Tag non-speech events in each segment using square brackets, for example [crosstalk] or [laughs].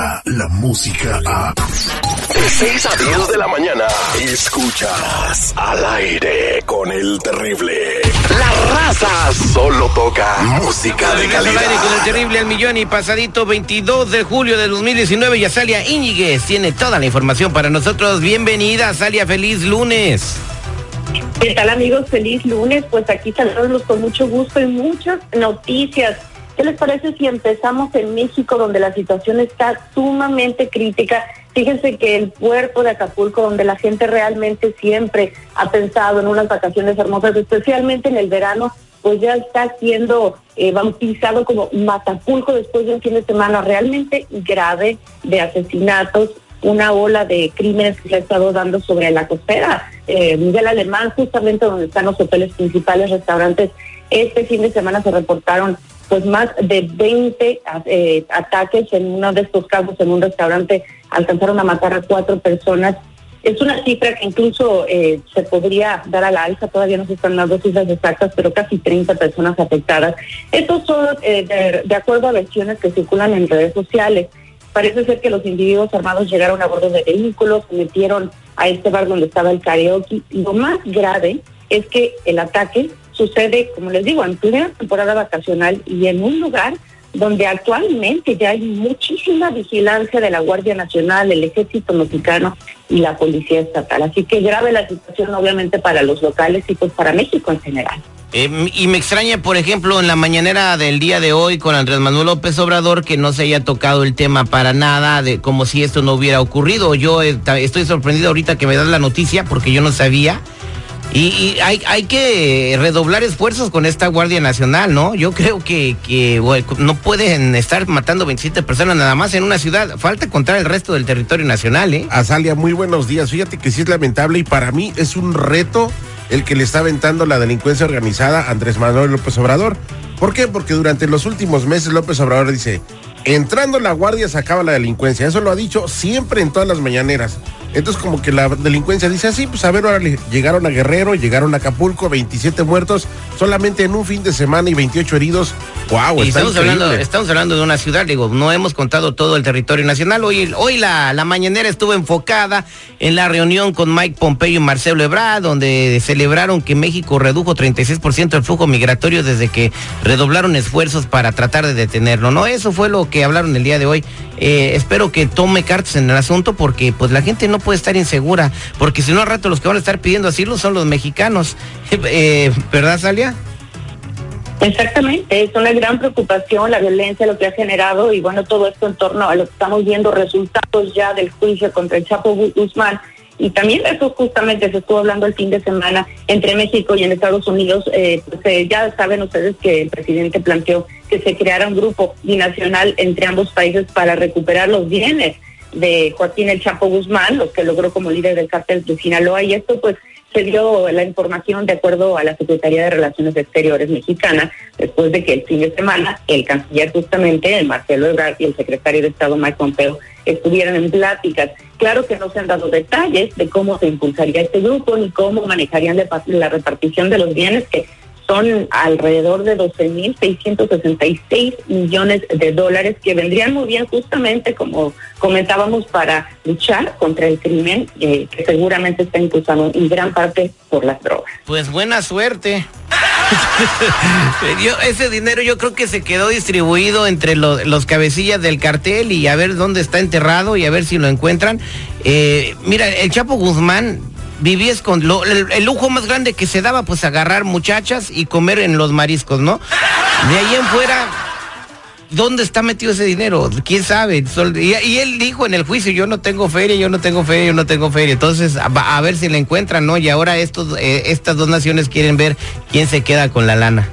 llega la música a... De 6 a 10 de la mañana, escuchas al aire con el terrible. La raza solo toca música de Regreso al aire con el calidad. terrible al millón y pasadito 22 de julio de 2019 y Azalia Íñiguez tiene toda la información para nosotros. Bienvenida, Azalia, feliz lunes. ¿Qué tal amigos? Feliz lunes. Pues aquí saludarlos con mucho gusto y muchas noticias. ¿Qué les parece si empezamos en México, donde la situación está sumamente crítica? Fíjense que el puerto de Acapulco, donde la gente realmente siempre ha pensado en unas vacaciones hermosas, especialmente en el verano, pues ya está siendo eh, bautizado como Matapulco después de un fin de semana realmente grave de asesinatos, una ola de crímenes que se ha estado dando sobre la costera. Eh, Miguel Alemán, justamente donde están los hoteles principales, restaurantes, este fin de semana se reportaron pues más de 20 eh, ataques en uno de estos casos en un restaurante alcanzaron a matar a cuatro personas. Es una cifra que incluso eh, se podría dar a la alza, todavía no se están dando cifras exactas, pero casi 30 personas afectadas. Estos son eh, de, de acuerdo a versiones que circulan en redes sociales. Parece ser que los individuos armados llegaron a bordo de vehículos, se metieron a este bar donde estaba el karaoke. Lo más grave es que el ataque sucede, como les digo, en plena temporada vacacional y en un lugar donde actualmente ya hay muchísima vigilancia de la Guardia Nacional, el Ejército Mexicano y la Policía Estatal. Así que grave la situación obviamente para los locales y pues para México en general. Eh, y me extraña, por ejemplo, en la mañanera del día de hoy con Andrés Manuel López Obrador que no se haya tocado el tema para nada, de como si esto no hubiera ocurrido. Yo eh, estoy sorprendido ahorita que me das la noticia porque yo no sabía. Y, hay, hay que redoblar esfuerzos con esta Guardia Nacional, ¿no? Yo creo que, que no pueden estar matando 27 personas nada más en una ciudad. Falta contar el resto del territorio nacional, ¿eh? Azalia, muy buenos días. Fíjate que sí es lamentable y para mí es un reto el que le está aventando la delincuencia organizada a Andrés Manuel López Obrador. ¿Por qué? Porque durante los últimos meses López Obrador dice, entrando la guardia se acaba la delincuencia. Eso lo ha dicho siempre en todas las mañaneras. Entonces como que la delincuencia dice así, pues a ver, órale, llegaron a Guerrero, llegaron a Acapulco, 27 muertos, solamente en un fin de semana y 28 heridos. ¡Wow! Y estamos hablando, estamos hablando de una ciudad, digo, no hemos contado todo el territorio nacional. Hoy, hoy la, la mañanera estuvo enfocada en la reunión con Mike Pompeo y Marcelo Ebrard, donde celebraron que México redujo 36% el flujo migratorio desde que redoblaron esfuerzos para tratar de detenerlo. No, eso fue lo que hablaron el día de hoy. Eh, espero que tome cartas en el asunto porque pues la gente no puede estar insegura, porque si no al rato los que van a estar pidiendo asilo son los mexicanos. [laughs] Eh, ¿Verdad, Salia? Exactamente, es una gran preocupación la violencia, lo que ha generado y bueno, todo esto en torno a lo que estamos viendo, resultados ya del juicio contra el Chapo Gu- Guzmán. Y también eso justamente se estuvo hablando el fin de semana entre México y en Estados Unidos. Eh, pues, eh, ya saben ustedes que el presidente planteó que se creara un grupo binacional entre ambos países para recuperar los bienes de Joaquín El Chapo Guzmán, los que logró como líder del cártel de Sinaloa. Y esto pues se dio la información de acuerdo a la Secretaría de Relaciones Exteriores mexicana, después de que el fin de semana el canciller justamente, el Marcelo Ebrard y el secretario de Estado Mike Pompeo estuvieran en pláticas. Claro que no se han dado detalles de cómo se impulsaría este grupo ni cómo manejarían la la repartición de los bienes que son alrededor de 12.666 millones de dólares que vendrían muy bien justamente, como comentábamos, para luchar contra el crimen eh, que seguramente está impulsado en gran parte por las drogas. Pues buena suerte. [laughs] Ese dinero yo creo que se quedó distribuido entre lo- los cabecillas del cartel y a ver dónde está enterrado y a ver si lo encuentran. Eh, mira, el Chapo Guzmán vivía con el, lujo más grande que se daba, pues agarrar muchachas y comer en los mariscos, ¿no? De ahí en fuera, ¿dónde está metido ese dinero? ¿Quién sabe? Y, él dijo en el juicio, yo no tengo feria, yo no tengo feria, yo no tengo feria. Entonces, a, a ver si le encuentran, ¿no? Y ahora estos, eh, estas dos naciones quieren ver quién se queda con la lana.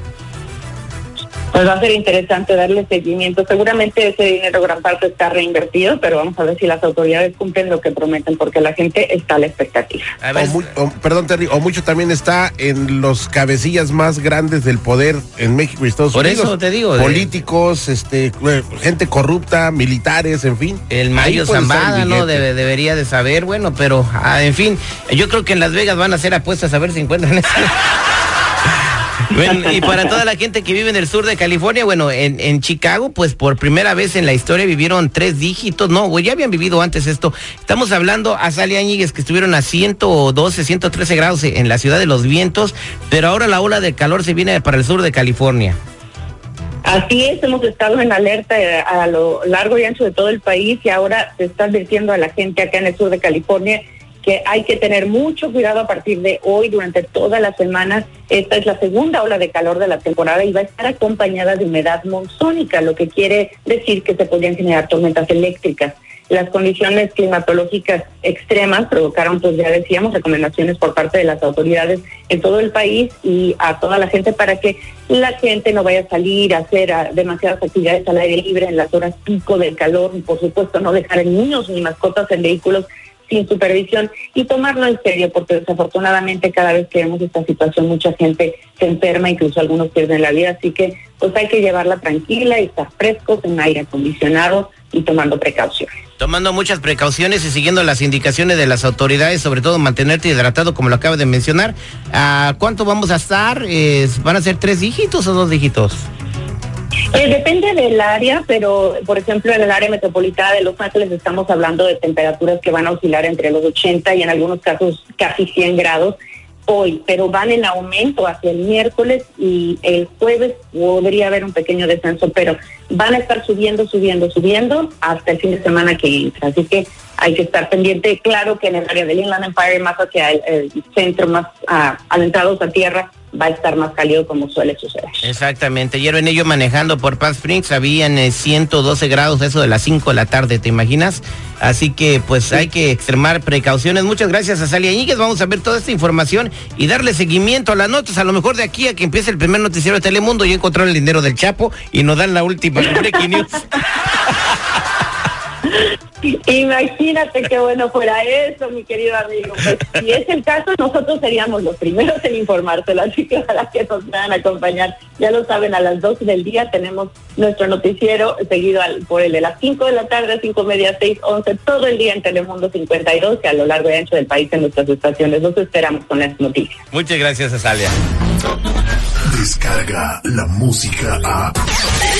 Pues va a ser interesante darle seguimiento. Seguramente ese dinero gran parte está reinvertido, pero vamos a ver si las autoridades cumplen lo que prometen, porque la gente está a la expectativa. A O perdón, Terry, o mucho también está en los cabecillas más grandes del poder en México y Estados Por Unidos. eso te digo, de- Políticos, este, eh, gente corrupta, militares, en fin. el Mario Zambada, ¿no? Debe- debería de saber, bueno, pero, ah, en fin, yo creo que en Las Vegas van a hacer apuestas a ver si encuentran eso. [laughs] Bueno, y para toda la gente que vive en el sur de California, bueno, en, Chicago, pues por primera vez en la historia vivieron tres dígitos. No, güey, ya habían vivido antes esto. Estamos hablando a Sally que estuvieron a 112, 113 grados en la ciudad de los vientos, pero ahora la ola de calor se viene para el sur de California. Así es, hemos estado en alerta eh, a lo largo y ancho de todo el país y ahora se está advirtiendo a la gente acá en el sur de California que hay que tener mucho cuidado a partir de hoy durante toda la semana. Esta es la segunda ola de calor de la temporada y va a estar acompañada de humedad monzónica, lo que quiere decir que se podrían generar tormentas eléctricas. Las condiciones climatológicas extremas provocaron, pues ya decíamos, recomendaciones por parte de las autoridades en todo el país y a toda la gente para que la gente no vaya a salir a hacer demasiadas actividades al aire libre en las horas pico del calor y por supuesto no dejar niños ni mascotas en vehículos sin supervisión y tomarlo en serio, porque desafortunadamente cada vez que vemos esta situación mucha gente se enferma, incluso algunos pierden la vida, así que pues hay que llevarla tranquila y estar frescos en aire acondicionado y tomando precauciones. Tomando muchas precauciones y siguiendo las indicaciones de las autoridades, sobre todo mantenerte hidratado, como lo acaba de mencionar. ¿A cuánto vamos a estar? ¿Van a ser tres dígitos o dos dígitos? Eh, depende del área, pero por ejemplo en el área metropolitana de Los Ángeles estamos hablando de temperaturas que van a oscilar entre los 80 y en algunos casos casi 100 grados hoy, pero van en aumento hacia el miércoles y el jueves podría haber un pequeño descenso, pero van a estar subiendo, subiendo, subiendo hasta el fin de semana que entra. Así que hay que estar pendiente. Claro que en el área del Inland Empire, más hacia el, centro, más uh, adentrados a tierra, va a estar más cálido como suele suceder. Exactamente. Ayer venía yo manejando por Palm Springs, habían 112 eh, grados, eso de las 5 de la tarde, ¿te imaginas? Así que pues hay que extremar precauciones. Muchas gracias a Sally Añiguez. Vamos a ver toda esta información y darle seguimiento a las notas. A lo mejor de aquí a que empiece el primer noticiero de Telemundo y encontrar el dinero del Chapo y nos dan la última [laughs] breaking news. Imagínate qué bueno fuera eso, mi querido amigo. Pues, si es el caso, nosotros seríamos los primeros en informárselo, así que ojalá que nos puedan acompañar. Ya lo saben, a las 12 del día tenemos nuestro noticiero seguido por el de las 5 de la tarde, 5 media, 6, 11, todo el día en Telemundo 52 y a lo largo y ancho del país en nuestras estaciones. Los esperamos con las noticias. Muchas gracias, Azalia. Descarga la música a...